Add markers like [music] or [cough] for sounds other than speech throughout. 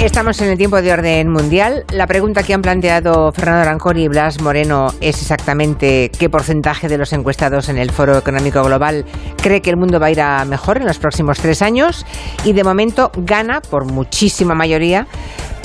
Estamos en el tiempo de orden mundial. La pregunta que han planteado Fernando Arancón y Blas Moreno es exactamente qué porcentaje de los encuestados en el Foro Económico Global cree que el mundo va a ir a mejor en los próximos tres años. Y de momento gana por muchísima mayoría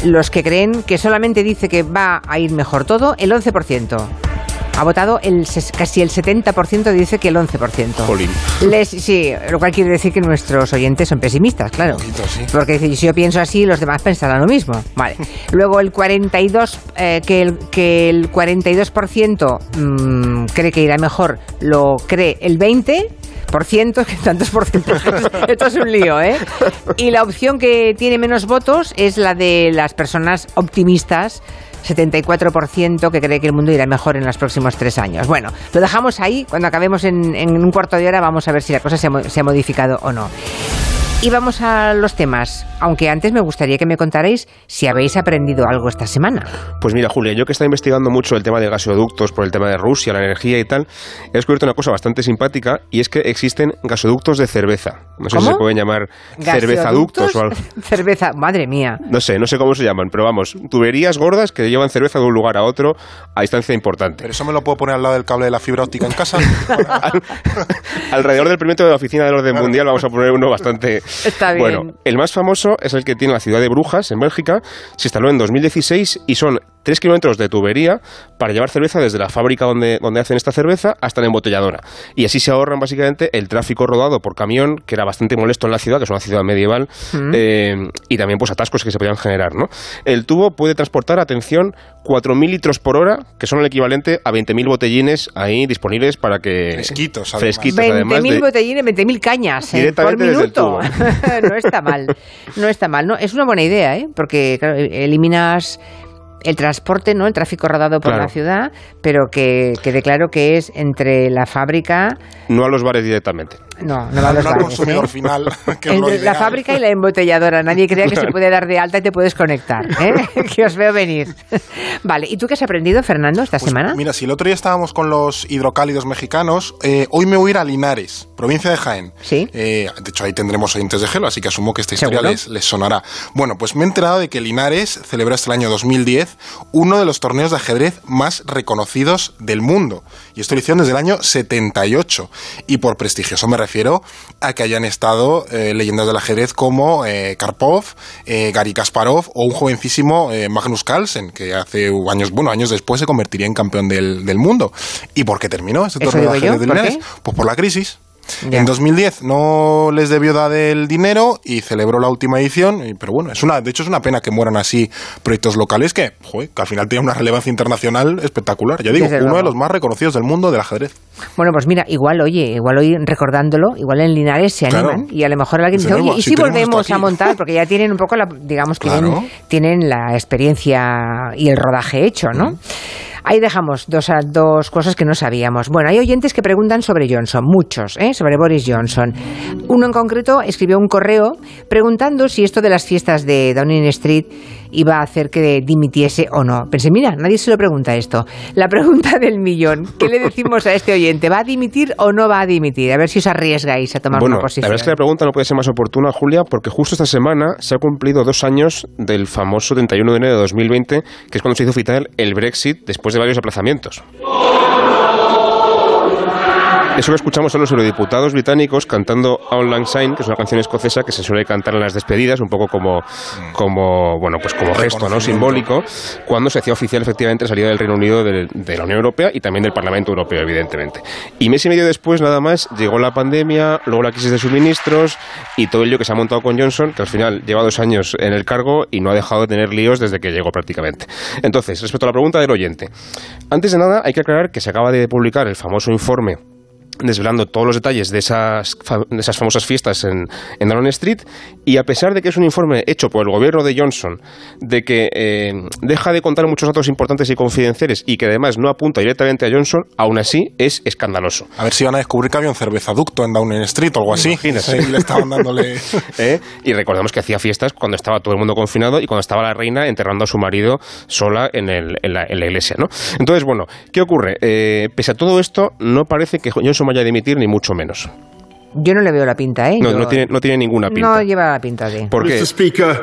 los que creen que solamente dice que va a ir mejor todo el 11%. Ha votado el, casi el 70%, dice que el 11%. Jolín. Les, sí, lo cual quiere decir que nuestros oyentes son pesimistas, claro. poquito, sí. Porque dice, si yo pienso así, los demás pensarán lo mismo. Vale. Luego el 42, eh, que, el, que el 42% mm, cree que irá mejor, lo cree el 20%. Por ciento, [laughs] que tantos porcentajes, esto es un lío, ¿eh? Y la opción que tiene menos votos es la de las personas optimistas, 74% que cree que el mundo irá mejor en los próximos tres años. Bueno, lo dejamos ahí. Cuando acabemos en, en un cuarto de hora vamos a ver si la cosa se ha, se ha modificado o no. Y vamos a los temas, aunque antes me gustaría que me contarais si habéis aprendido algo esta semana. Pues mira, Julia, yo que estaba investigando mucho el tema de gasoductos por el tema de Rusia, la energía y tal, he descubierto una cosa bastante simpática y es que existen gasoductos de cerveza. No sé ¿Cómo? si se pueden llamar cervezaductos o algo. [laughs] Cerveza, madre mía. No sé, no sé cómo se llaman, pero vamos, tuberías gordas que llevan cerveza de un lugar a otro a distancia importante. Pero eso me lo puedo poner al lado del cable de la fibra óptica en casa. [laughs] [laughs] Alrededor del perímetro de la oficina del orden mundial vamos a poner uno bastante... Está bien. Bueno, el más famoso es el que tiene la ciudad de Brujas, en Bélgica. Se instaló en 2016 y son 3 kilómetros de tubería para llevar cerveza desde la fábrica donde, donde hacen esta cerveza hasta la embotelladora. Y así se ahorran básicamente el tráfico rodado por camión, que era bastante molesto en la ciudad, que es una ciudad medieval, eh, y también pues atascos que se podían generar. ¿no? El tubo puede transportar, atención, 4.000 litros por hora, que son el equivalente a 20.000 botellines ahí disponibles para que... Fresquitos, además. Fresquitos, además 20.000 de- botellines, 20.000 cañas ¿eh? por Directamente desde el minuto. [laughs] no está mal, no está mal. No, es una buena idea, ¿eh? porque claro, eliminas el transporte, ¿no? el tráfico rodado por Claro. la ciudad, pero que quede claro que es entre la fábrica, No a los bares directamente. No, no va a consumidor final, [laughs] que es lo Entre la fábrica y la embotelladora. Nadie crea que se puede dar de alta y te puedes conectar. ¿eh? [laughs] [laughs] que os veo venir. Vale, ¿y tú qué has aprendido, Fernando, esta Pues, semana? Mira, si el otro día estábamos con los hidrocálidos mexicanos, eh, hoy me voy a ir a Linares, provincia de Jaén. Sí. Eh, de hecho, ahí tendremos oyentes de gelo, así que asumo que esta historia les, les sonará. Bueno, pues me he enterado de que Linares celebró hasta el año 2010 uno de los torneos de ajedrez más reconocidos del mundo. Y esto lo hicieron desde el año 78. Y por prestigioso me refiero a que hayan estado eh, leyendas del ajedrez como eh, Karpov, eh, Gary Kasparov o un jovencísimo eh, Magnus Carlsen, que hace años, bueno, años después se convertiría en campeón del, del mundo. ¿Y por qué terminó este torneo de ajedrez de ¿por Linares? Pues por la crisis. En 2010 no les debió dar el dinero y celebró la última edición, y- pero bueno, es una, de hecho es una pena que mueran así proyectos locales que, joder, que al final tienen una relevancia internacional espectacular. Ya digo, Desde uno luego. de los más reconocidos del mundo del ajedrez. Bueno, pues mira, igual, oye, igual hoy recordándolo, igual en Linares se Claro. animan y a lo mejor alguien dice, oye, ¿y si volvemos a montar? Porque ya tienen un poco, la, digamos, Claro. tienen la experiencia y el rodaje hecho, ¿no? Ahí dejamos dos, dos cosas que no sabíamos. Bueno, hay oyentes que preguntan sobre Johnson, muchos, ¿eh? sobre Boris Johnson. Uno en concreto escribió un correo preguntando si esto de las fiestas de Downing Street iba a hacer que dimitiese o no. Pensé, mira, nadie se lo pregunta esto. La pregunta [laughs] del millón. ¿Qué le decimos a este oyente? ¿Va a dimitir o no va a dimitir? A ver si os arriesgáis a tomar bueno, una posición. la verdad es que la pregunta no puede ser más oportuna, Julia, porque justo esta semana se ha cumplido dos años del famoso 31 de enero de 2020, que es cuando se hizo oficial el Brexit después de varios aplazamientos. Eso que escuchamos son los eurodiputados británicos cantando Auld Lang Syne, que es una canción escocesa que se suele cantar en las despedidas, un poco como, como bueno, pues como gesto ¿no? Simbólico, cuando se hacía oficial efectivamente la salida del Reino Unido de, de la Unión Europea y también del Parlamento Europeo, evidentemente. Y mes y medio después, nada más, llegó la pandemia, luego la crisis de suministros y todo el lío que se ha montado con Johnson, que al final lleva dos años en el cargo y no ha dejado de tener líos desde que llegó prácticamente. Entonces, respecto a la pregunta del oyente, antes de nada hay que aclarar que se acaba de publicar el famoso informe desvelando todos los detalles de esas, de esas famosas fiestas en, en Downing Street y a pesar de que es un informe hecho por el gobierno de Johnson de que eh, deja de contar muchos datos importantes y confidenciales y que además no apunta directamente a Johnson, aún así es escandaloso. A ver si van a descubrir que había un cervezaducto en Downing Street o algo así. Imagínate. Sí, le estaban dándole... [laughs] ¿eh? Y recordemos que hacía fiestas cuando estaba todo el mundo confinado y cuando estaba la reina enterrando a su marido sola en, el- en la, en la iglesia. ¿no? Entonces, bueno, ¿qué ocurre? Eh, pese a todo esto, no parece que Johnson vaya a dimitir ni mucho menos. Yo no le veo la pinta, ¿eh? No, Yo- no tiene, no tiene ninguna pinta. No lleva la pinta de... ¿Por qué? Mr. Speaker,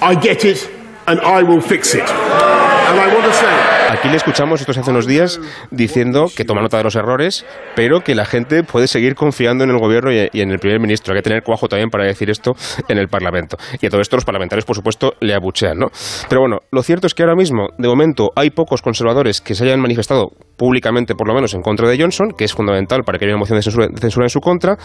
I get it and I will fix it. And I want to say Aquí le escuchamos estos hace unos días diciendo que toma nota de los errores, pero que la gente puede seguir confiando en el gobierno y, en el primer ministro. Hay que tener cuajo también para decir esto en el Parlamento. Y a todo esto los parlamentarios, por supuesto, le abuchean, ¿no? Pero bueno, lo cierto es que ahora mismo, de momento, hay pocos conservadores que se hayan manifestado públicamente, por lo menos, en contra de Johnson, que es fundamental para que haya una moción de censura, en su contra.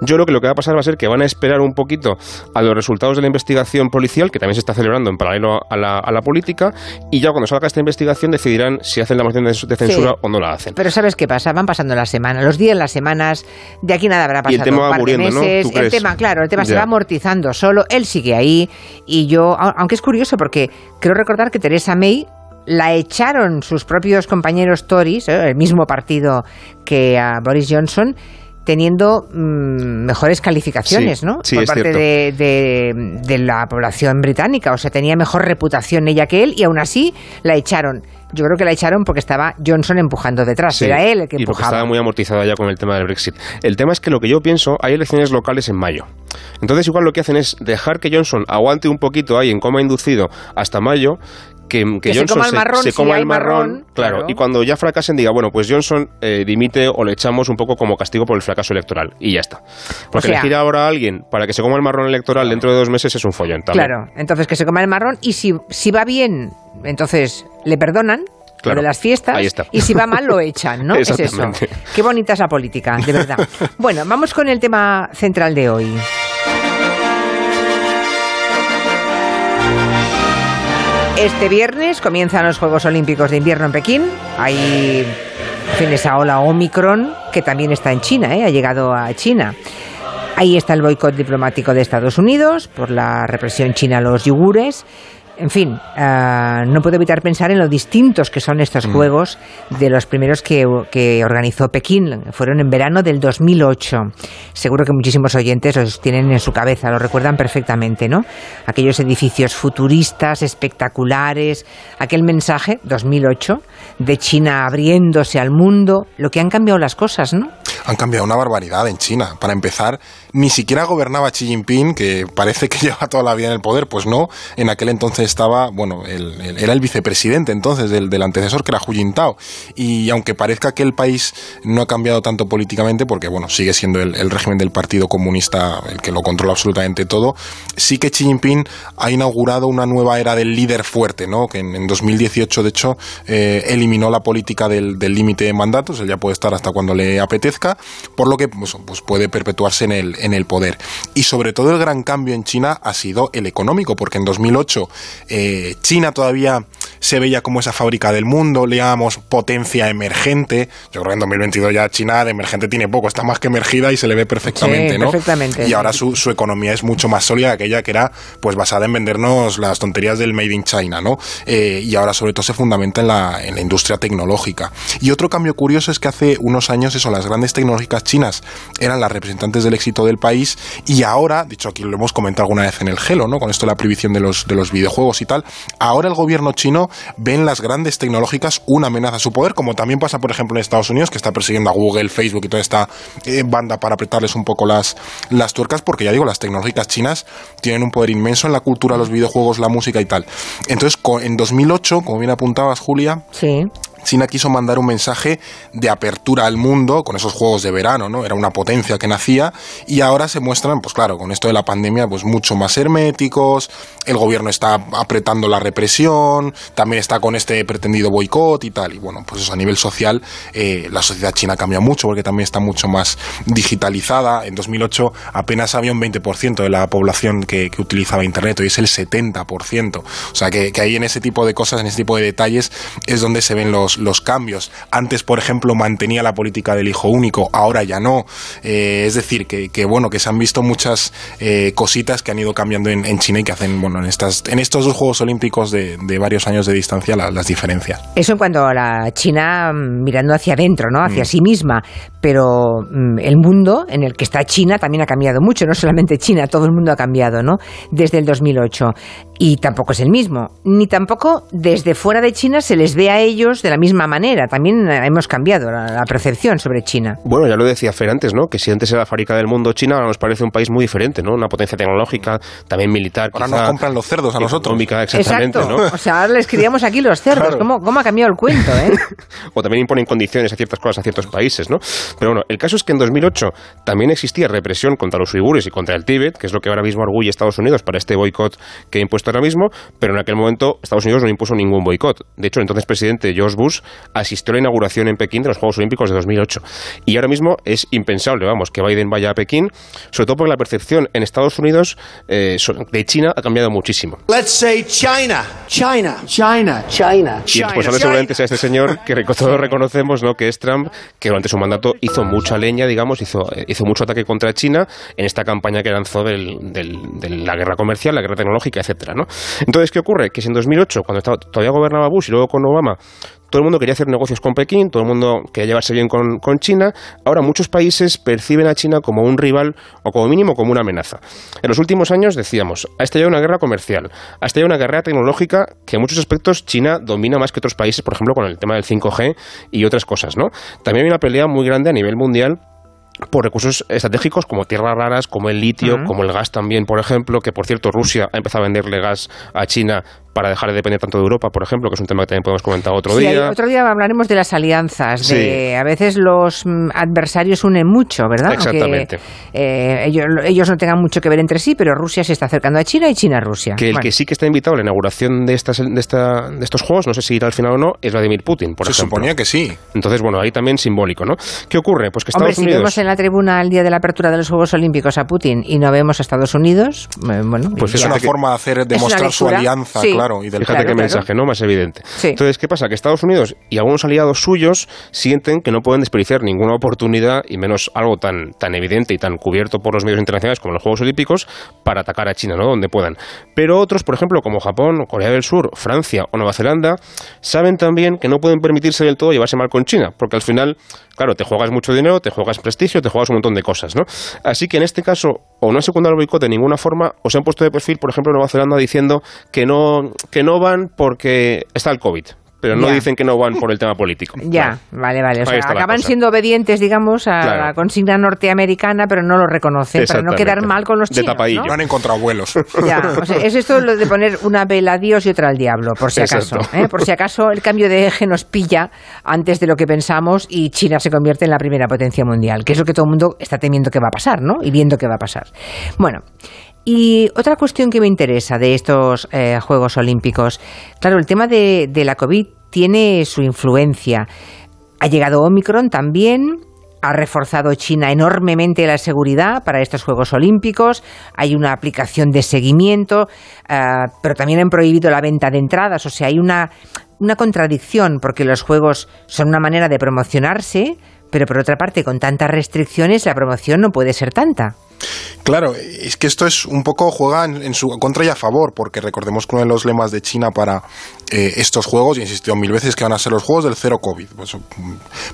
Yo creo que lo que va a pasar va a ser que van a esperar un poquito a los resultados de la investigación policial, que también se está celebrando en paralelo a la, a la política, y ya cuando salga esta investigación decidir dirán si hacen la moción de, censura o no la hacen. Pero ¿sabes qué pasa? Van pasando las semanas, los días, las semanas, de aquí nada habrá pasado. Y el tema va muriendo, meses, El tema, claro, el tema se va amortizando solo, él sigue ahí y yo, aunque es curioso porque creo recordar que Teresa May la echaron sus propios compañeros Tories, ¿eh? el mismo partido que a Boris Johnson, teniendo mm, mejores calificaciones, ¿no? Por parte de, la población británica. O sea, tenía mejor reputación ella que él y aún así la echaron. Yo creo que la echaron porque estaba Johnson empujando detrás. Era él el que empujaba. Y porque estaba muy amortizada ya con el tema del Brexit. El tema es que lo que yo pienso, hay elecciones locales en mayo. Entonces igual lo que hacen es dejar que Johnson aguante un poquito ahí en coma inducido hasta mayo que, Johnson se coma el marrón, se, coma el marrón, claro, y cuando ya fracasen diga, bueno, pues Johnson eh, dimite o le echamos un poco como castigo por el fracaso electoral y ya está. Porque elegir ahora a alguien para que se coma el marrón electoral dentro de dos meses es un follón también. Claro, entonces que se coma el marrón y si, si va bien, entonces le perdonan lo de las fiestas y si va mal lo echan, ¿no? [laughs] es eso. Qué bonita esa política, de verdad. [laughs] bueno, vamos con el tema central de hoy. Este viernes comienzan los Juegos Olímpicos de Invierno en Pekín. Hay fin esa ola Omicron que también está en China, ¿eh? ha llegado a China. Ahí está el boicot diplomático de Estados Unidos por la represión china a los yugures en fin, eh, no puedo evitar pensar en lo distintos que son estos mm. juegos de los primeros que, organizó Pekín. Fueron en verano del 2008. Seguro que muchísimos oyentes los tienen en su cabeza, lo recuerdan perfectamente, ¿no? Aquellos edificios futuristas, espectaculares, aquel mensaje, 2008, de China abriéndose al mundo, lo que han cambiado las cosas, ¿no? Han cambiado una barbaridad en China. Para empezar, ni siquiera gobernaba Xi Jinping, que parece que [laughs] lleva toda la vida en el poder, pues no, en aquel entonces estaba, bueno, era el vicepresidente entonces del, antecesor, que era Hu Jintao. Y aunque parezca que el país no ha cambiado tanto políticamente, porque bueno, sigue siendo el, régimen del Partido Comunista el que lo controla absolutamente todo, sí que Xi Jinping ha inaugurado una nueva era del líder fuerte, ¿no? Que en, 2018, de hecho, eh, eliminó la política del límite de mandatos, él ya puede estar hasta cuando le apetezca, por lo que pues, pues puede perpetuarse en el, en el poder. Y sobre todo el gran cambio en China ha sido el económico, porque en 2008 eh, China todavía se veía como esa fábrica del mundo, le llamamos potencia emergente. Yo creo que en 2022 ya China de emergente tiene poco, está más que emergida y se le ve perfectamente, ¿no? Perfectamente. Y ahora su, economía es mucho más sólida que aquella que era pues basada en vendernos las tonterías del Made in China, ¿no? Eh, y ahora sobre todo se fundamenta en la, en la industria tecnológica. Y otro cambio curioso es que hace unos años eso, las grandes tecnológicas chinas eran las representantes del éxito del país y ahora, dicho aquí lo hemos comentado alguna vez en el Gelo, ¿no? Con esto de la prohibición de los, de los videojuegos y tal, ahora el gobierno chino ven las grandes tecnológicas una amenaza a su poder, como también pasa, por ejemplo, en Estados Unidos, que está persiguiendo a Google, Facebook y toda esta eh, banda para apretarles un poco las, las tuercas, porque ya digo, las tecnológicas chinas tienen un poder inmenso en la cultura, los videojuegos, la música y tal. Entonces, en 2008, como bien apuntabas, Julia, sí. China quiso mandar un mensaje de apertura al mundo con esos juegos de verano, ¿no? Era una potencia que nacía y ahora se muestran, pues claro, con esto de la pandemia, pues mucho más herméticos, el gobierno está apretando la represión, también está con este pretendido boicot y tal. Y bueno, pues a nivel social, eh, la sociedad china cambia mucho porque también está mucho más digitalizada. En 2008 apenas había un 20% de la población que, utilizaba Internet, hoy es el 70%. O sea que, que ahí en ese tipo de cosas, en ese tipo de detalles, es donde se ven los los, cambios. Antes, por ejemplo, mantenía la política del hijo único, ahora ya no. Eh, es decir, que, bueno, que se han visto muchas eh, cositas que han ido cambiando en, China y que hacen, bueno, en, estas, en estos dos Juegos Olímpicos de, varios años de distancia las diferencias. Eso en cuanto a la China mm, mirando hacia adentro, ¿no? Hacia mm. sí misma. Pero mm, el mundo en el que está China también ha cambiado mucho, no solamente China, todo el mundo ha cambiado, ¿no? Desde el 2008. Y tampoco es el mismo, ni tampoco desde fuera de China se les ve a ellos de la misma manera. También hemos cambiado la, percepción sobre China. Bueno, ya lo decía Fer antes, ¿no? Que si antes era la fábrica del mundo China, ahora nos parece un país muy diferente, ¿no? Una potencia tecnológica, también militar. Ahora nos compran los cerdos a nosotros. Exactamente, ¿no? O sea, ahora les criamos aquí los cerdos. ¿Cómo, ¿Cómo, ha cambiado el cuento, eh? [laughs] o también imponen condiciones a ciertas cosas a ciertos países, ¿no? Pero bueno, el caso es que en 2008 también existía represión contra los uigures y contra el Tíbet, que es lo que ahora mismo orgulla Estados Unidos para este boicot que ha impuesto ahora mismo, pero en aquel momento Estados Unidos no impuso ningún boicot. De hecho, el entonces presidente George Bush asistió a la inauguración en Pekín de los Juegos Olímpicos de 2008. Y ahora mismo es impensable, vamos, que Biden vaya a Pekín, sobre todo porque la percepción en Estados Unidos eh, de China ha cambiado muchísimo. Let's say China, China, China, China. Y el responsable seguramente sea este señor que todos reconocemos, ¿no? Que es Trump, que durante su mandato hizo mucha leña, digamos, hizo, hizo mucho ataque contra China en esta campaña que lanzó del, de la guerra comercial, la guerra tecnológica, etcétera, ¿no? Entonces, ¿qué ocurre? Que si en 2008, cuando todavía gobernaba Bush y luego con Obama, todo el mundo quería hacer negocios con Pekín, todo el mundo quería llevarse bien con, China. Ahora muchos países perciben a China como un rival o como mínimo como una amenaza. En los últimos años decíamos, ha estallado una guerra comercial, ha estallado una guerra tecnológica que en muchos aspectos China domina más que otros países, por ejemplo con el tema del 5G y otras cosas, ¿no? También hay una pelea muy grande a nivel mundial por recursos estratégicos como tierras raras, como el litio, como el gas también, por ejemplo, que por cierto Rusia ha empezado a venderle gas a China para dejar de depender tanto de Europa, por ejemplo, que es un tema que también podemos comentar otro día. otro día hablaremos de las alianzas, de a veces los mm, adversarios unen mucho, ¿verdad? Exactamente. Eh, ellos, no tengan mucho que ver entre sí, pero Rusia se está acercando a China y China a Rusia. Que el que sí que está invitado a la inauguración de, estas, de, esta, de estos juegos, no sé si irá al final o no, es Vladimir Putin, por se suponía que sí. Entonces, bueno, ahí también simbólico, ¿no? ¿Qué ocurre? Pues que Estados Hombre, si vemos en la tribuna el día de la apertura de los Juegos Olímpicos a Putin y no vemos a Estados Unidos, eh, bueno... Pues es una forma de hacer, demostrar su alianza, claro, y del mensaje, ¿no? Más evidente. Entonces, ¿qué pasa? Que Estados Unidos y algunos aliados suyos sienten que no pueden desperdiciar ninguna oportunidad, y menos algo tan, tan evidente y tan cubierto por los medios internacionales como los Juegos Olímpicos, para atacar a China, ¿no? Donde puedan. Pero otros, por ejemplo, como Japón, Corea del Sur, Francia o Nueva Zelanda, saben también que no pueden permitirse del todo llevarse mal con China, porque al final, claro, te juegas mucho dinero, te juegas prestigio, te juegas un montón de cosas, ¿no? Así que en este caso, o no han secundado el boicot de ninguna forma, o se han puesto de perfil, por ejemplo, Nueva Zelanda diciendo que no, que no van porque está el COVID pero no dicen que no van por el tema político. [laughs] Ya, vale, vale. O sea, acaban siendo obedientes, digamos, a la consigna norteamericana, pero no lo reconocen, para no quedar mal con los chinos. De ¿no? han encontrado vuelos. [laughs] Ya, o sea, es esto lo de poner una vela a Dios y otra al diablo, por si acaso. ¿eh? Por si acaso el cambio de eje nos pilla antes de lo que pensamos y China se convierte en la primera potencia mundial, que es lo que todo el mundo está temiendo que va a pasar, ¿no? Y viendo que va a pasar. Bueno, y otra cuestión que me interesa de estos eh, Juegos Olímpicos, claro, el tema de, la COVID tiene su influencia. Ha llegado Omicron también, ha reforzado China enormemente la seguridad para estos Juegos Olímpicos, hay una aplicación de seguimiento, eh, pero también han prohibido la venta de entradas, o sea, hay una, una contradicción porque los Juegos son una manera de promocionarse, pero por otra parte, con tantas restricciones, la promoción no puede ser tanta. Claro, es que esto es un poco juega en, su contra y a favor, porque recordemos que uno de los lemas de China para eh, estos juegos, y insistió mil veces que van a ser los juegos del cero COVID, pues,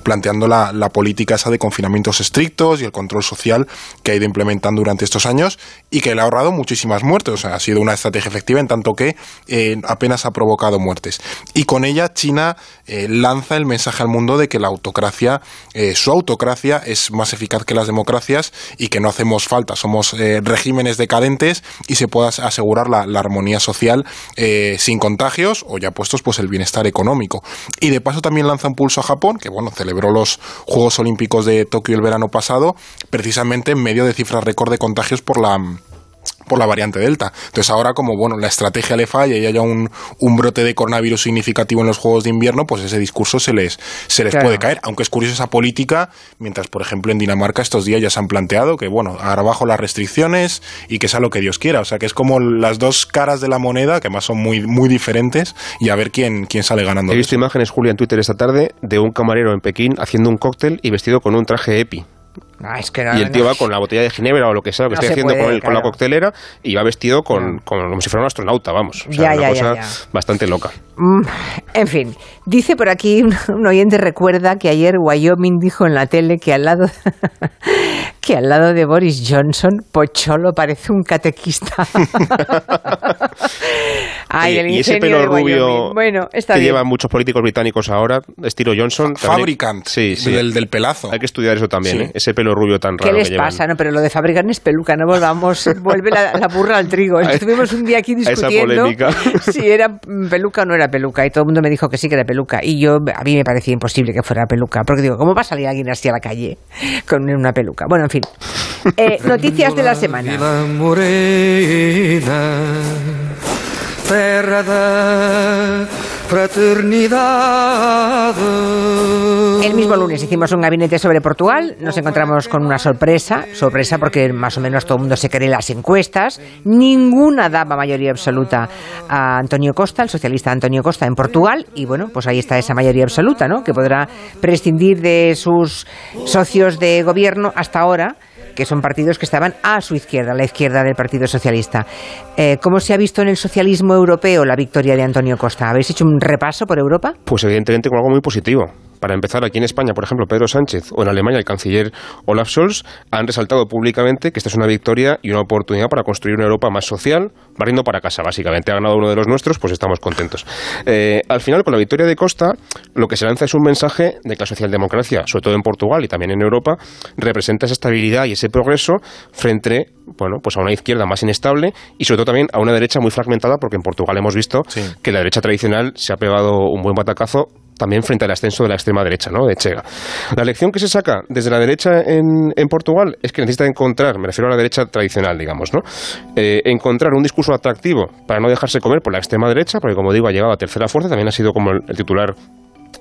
planteando la, política esa de confinamientos estrictos y el control social que ha ido implementando durante estos años y que le ha ahorrado muchísimas muertes. O sea, ha sido una estrategia efectiva en tanto que eh, apenas ha provocado muertes. Y con ella China eh, lanza el mensaje al mundo de que la autocracia, su autocracia es más eficaz que las democracias y que no hacemos falta, somos eh, regímenes decadentes y se pueda asegurar la, armonía social eh, sin contagios o ya puestos pues el bienestar económico. Y de paso también lanza un pulso a Japón, que bueno, celebró los Juegos Olímpicos de Tokio el verano pasado, precisamente en medio de cifras récord de contagios por la por la variante Delta. Entonces ahora como bueno la estrategia le falla y haya un, un brote de coronavirus significativo en los Juegos de Invierno, pues ese discurso se les, se les puede caer. Aunque es curioso esa política, mientras por ejemplo en Dinamarca estos días ya se han planteado que bueno, ahora bajo las restricciones y que sea lo que Dios quiera. O sea que es como las dos caras de la moneda, que más son muy, muy diferentes, y a ver quién, quién sale ganando. He visto imágenes, Julia, en Twitter esta tarde de un camarero en Pekín haciendo un cóctel y vestido con un traje EPI Ah, es que no, y el tío no. va con la botella de ginebra o lo que sea, lo que No esté haciendo puede, con, el- con la coctelera y va vestido con, con- como si fuera un astronauta, vamos. O Ya, sea, una ya, cosa ya. bastante loca. Mm, En fin, dice por aquí un, [laughs] un oyente recuerda que ayer Wyoming dijo en la tele que al lado [laughs] que al lado de Boris Johnson Pocholo parece un catequista. [laughs] Ay, Oye, el y ese pelo de rubio Wyoming. Bueno, está que bien. llevan muchos políticos británicos ahora, estilo Johnson. también- Fabricant, Sí, sí. del, del pelazo. Hay que estudiar eso también, Sí. ¿eh? Ese pelo rubio tan ¿Qué raro les que llevan. pasa? No, pero lo de fabricar es peluca, no volvamos, [laughs] vuelve la, la burra al trigo. Estuvimos un día aquí discutiendo [laughs] si era peluca o no era peluca y todo el mundo me dijo que sí que era peluca y yo a mí me parecía imposible que fuera peluca porque digo, ¿cómo va a salir alguien así a la calle con una peluca? Bueno, en fin. Eh, noticias de la semana. Terra da fraternidade. El mismo lunes hicimos un gabinete sobre Portugal, nos encontramos con una sorpresa, sorpresa porque más o menos todo el mundo se cree las encuestas, ninguna daba mayoría absoluta a Antonio Costa, el socialista Antonio Costa en Portugal, y bueno, pues ahí está esa mayoría absoluta, ¿no? Que podrá prescindir de sus socios de gobierno hasta ahora que son partidos que estaban a su izquierda, la izquierda del Partido Socialista. Eh, ¿Cómo se ha visto en el socialismo europeo la victoria de Antonio Costa? ¿Habéis hecho un repaso por Europa? Pues evidentemente con algo muy positivo. Para empezar, aquí en España, por ejemplo, Pedro Sánchez o en Alemania el canciller Olaf Scholz han resaltado públicamente que esta es una victoria y una oportunidad para construir una Europa más social, barriendo para casa, básicamente. Ha ganado uno de los nuestros, pues estamos contentos. Eh, al final, con la victoria de Costa, lo que se lanza es un mensaje de que la socialdemocracia, sobre todo en Portugal y también en Europa, representa esa estabilidad y ese progreso frente bueno, pues a una izquierda más inestable y sobre todo también a una derecha muy fragmentada, porque en Portugal hemos visto Sí. que la derecha tradicional se ha pegado un buen batacazo también frente al ascenso de la extrema derecha, ¿no? De Chega. La lección que se saca desde la derecha en, Portugal es que necesita encontrar, me refiero a la derecha tradicional, digamos, ¿no? Eh, encontrar un discurso atractivo para no dejarse comer por la extrema derecha, porque como digo, ha llegado a tercera fuerza, también ha sido como el titular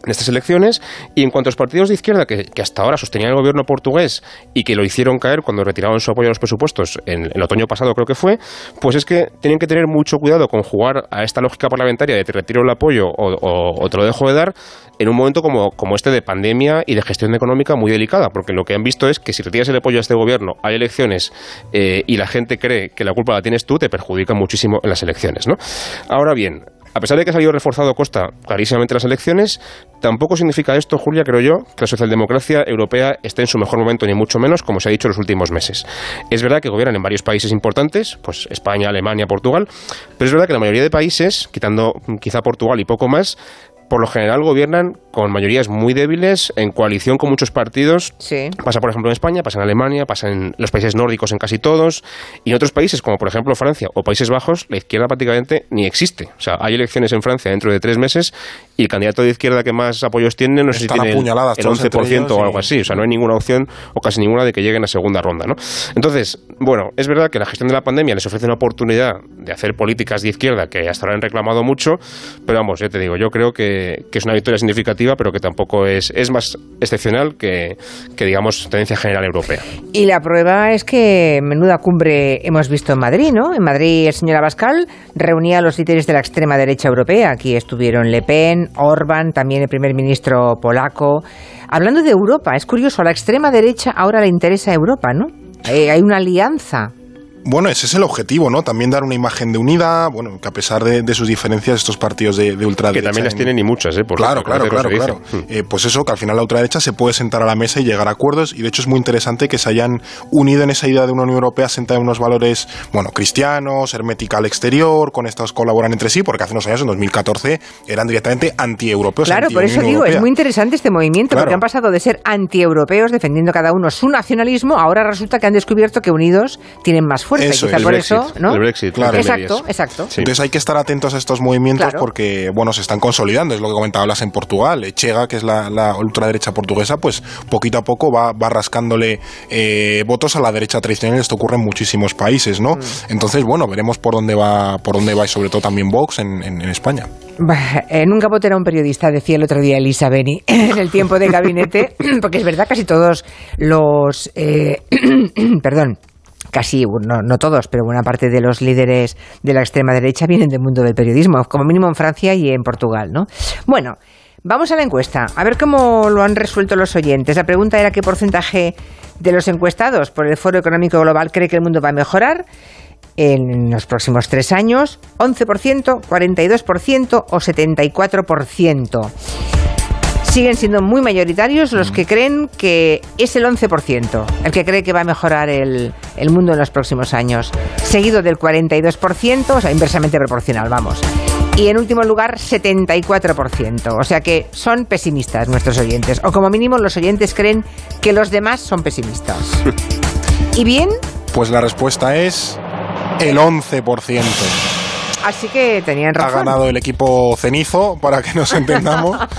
en estas elecciones y en cuanto a los partidos de izquierda que, hasta ahora sostenían el gobierno portugués y que lo hicieron caer cuando retiraron su apoyo a los presupuestos en el otoño pasado creo que fue, pues es que tienen que tener mucho cuidado con jugar a esta lógica parlamentaria de te retiro el apoyo o te lo dejo de dar en un momento como, como este de pandemia y de gestión económica muy delicada, porque lo que han visto es que si retiras el apoyo a este gobierno, hay elecciones eh, y la gente cree que la culpa la tienes tú, te perjudica muchísimo en las elecciones. ¿no? Ahora bien, a pesar de que ha salido reforzado Costa clarísimamente en las elecciones, tampoco significa esto, Julia, creo yo, que la socialdemocracia europea esté en su mejor momento, ni mucho menos, como se ha dicho en los últimos meses. Es verdad que gobiernan en varios países importantes, pues España, Alemania, Portugal, pero es verdad que la mayoría de países, quitando mm, quizá Portugal y poco más, por lo general gobiernan con mayorías muy débiles, en coalición con muchos partidos. Sí. Pasa, por ejemplo, en España, pasa en Alemania, pasa en los países nórdicos en casi todos, y en otros países, como por ejemplo Francia o Países Bajos, la izquierda prácticamente ni existe. O sea, hay elecciones en Francia dentro de tres meses y el candidato de izquierda que más apoyos tiene, no sé si Están tiene el, apuñaladas el todos entre 11% ellos o algo así. O sea, no hay ninguna opción o casi ninguna de que lleguen a segunda ronda, ¿no? Entonces, bueno, es verdad que la gestión de la pandemia les ofrece una oportunidad de hacer políticas de izquierda que hasta ahora han reclamado mucho, pero vamos, ya te digo, yo creo que, es una victoria significativa, pero que tampoco es, es más excepcional que, que, digamos, tendencia general europea. Y la prueba es que menuda cumbre hemos visto en Madrid, ¿no? En Madrid el señor Abascal reunía a los líderes de la extrema derecha europea. Aquí estuvieron Le Pen, Orban, también el primer ministro polaco. Hablando de Europa, es curioso, a la extrema derecha ahora le interesa Europa, ¿no? Eh, hay una alianza. Bueno, ese es el objetivo, ¿no? También dar una imagen de unidad, bueno, que a pesar de, de sus diferencias, estos partidos de, de ultraderecha... Que también las en- tienen y muchas, ¿eh? Por claro, claro, claro, claro. Hmm. Eh, pues eso, que al final la ultraderecha se puede sentar a la mesa y llegar a acuerdos, y de hecho es muy interesante que se hayan unido en esa idea de una Unión Europea sentada en unos valores, bueno, cristianos, hermética al exterior, con estos colaboran entre sí, porque hace unos años, en 2014, eran directamente antieuropeos. Claro, por eso digo, es muy interesante este movimiento, Claro. porque han pasado de ser antieuropeos, defendiendo cada uno su nacionalismo, ahora resulta que han descubierto que unidos tienen más fuerza. Eso y quizá es, por el eso, Brexit, ¿no? el Brexit, Claro. Exacto, exacto. Sí. Entonces hay que estar atentos a estos movimientos Claro. porque, bueno, se están consolidando, es lo que comentabas en Portugal. Chega, que es la, la ultraderecha portuguesa, pues poquito a poco va, va rascándole eh, votos a la derecha tradicional. Esto ocurre en muchísimos países, ¿no? Mm. Entonces, bueno, veremos por dónde va, por dónde va y sobre todo también Vox en, en- en España. Bah, En un capote era un periodista, decía el otro día Elisa Beni, [laughs] en el tiempo de gabinete, [clears throat] porque es verdad, casi todos los. eh, [clears throat] perdón. Casi, no, no todos, pero buena parte de los líderes de la extrema derecha vienen del mundo del periodismo, como mínimo en Francia y en Portugal, ¿no? Bueno, Vamos a la encuesta, a ver cómo lo han resuelto los oyentes. La pregunta era qué porcentaje de los encuestados por el Foro Económico Global cree que el mundo va a mejorar en los próximos tres años, 11%, 42% o 74%. Siguen siendo muy mayoritarios los que creen que es el 11%, el que cree que va a mejorar el, el mundo en los próximos años, seguido del 42%, o sea, inversamente proporcional, vamos. Y en último lugar, 74%. O sea que son pesimistas nuestros oyentes. O como mínimo los oyentes creen que los demás son pesimistas. [laughs] ¿Y bien? Pues la respuesta es el 11%. Así que tenían Ha razón. ganado el equipo cenizo, para que nos entendamos. [laughs]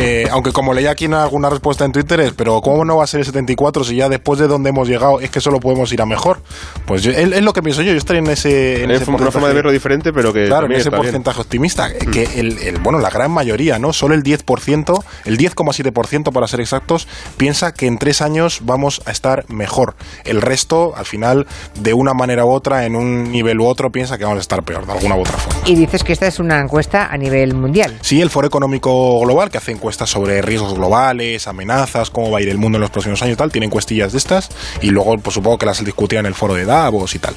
Eh, aunque como leía aquí en alguna respuesta en Twitter es, pero ¿cómo no va a ser el 74 si ya después de donde hemos llegado es que solo podemos ir a mejor? Pues yo- es, es lo que pienso yo, yo estaría en ese, en Es ese una forma de porcentaje. verlo diferente, pero que Claro, en ese está bien. porcentaje optimista, eh, que el, el- bueno, la gran mayoría, ¿no? Solo el 10%, el 10,7% para ser exactos, piensa que en tres años vamos a estar mejor. El resto, al final, de una manera u otra, en un nivel u otro, piensa que vamos a estar peor, de alguna u otra Y dices que esta es una encuesta a nivel mundial. Sí, el Foro Económico Global, que hace encuestas sobre riesgos globales, amenazas, cómo va a ir el mundo en los próximos años y tal, tiene encuestillas de estas, y luego, pues supongo que las discutirán en el foro de Davos y tal.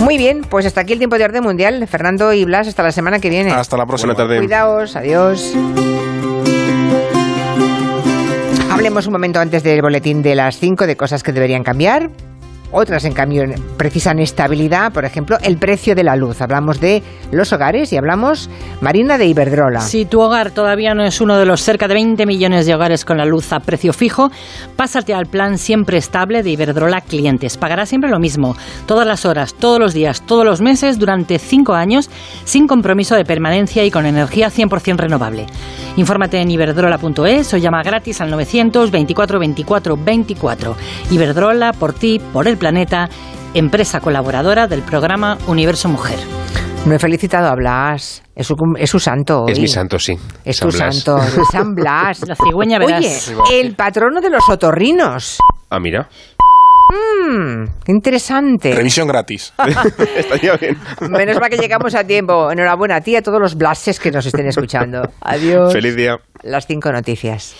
Muy bien, pues hasta aquí el tiempo de orden mundial. Fernando y Blas, hasta la semana que viene. Hasta la próxima. Tarde. Cuidaos, adiós. Hablemos un momento antes del boletín de las 5 de cosas que deberían cambiar. Otras, en cambio, precisan estabilidad. Por ejemplo, el precio de la luz. Hablamos de los hogares y hablamos, Marina, de Iberdrola. Si tu hogar todavía no es uno de los cerca de 20 millones de hogares con la luz a precio fijo, pásate al plan siempre estable de Iberdrola Clientes. Pagarás siempre lo mismo, todas las horas, todos los días, todos los meses, durante 5 años, sin compromiso de permanencia y con energía 100% renovable. Infórmate en iberdrola.es o llama gratis al 924 24 24. Iberdrola, por ti, por el planeta, empresa colaboradora del programa Universo Mujer. No he felicitado a Blas. Es su, cum- es su santo. Es mi santo, sí. Es San tu Blas. santo, es San Blas. [laughs] La cigüeña verás. Oye, el patrono de los otorrinos. Ah, mira. Mm, qué interesante. Revisión gratis. [laughs] Estaría bien. Menos mal que llegamos a tiempo. Enhorabuena a ti y a todos los blases que nos estén escuchando. [laughs] Adiós. Feliz día. Las cinco noticias.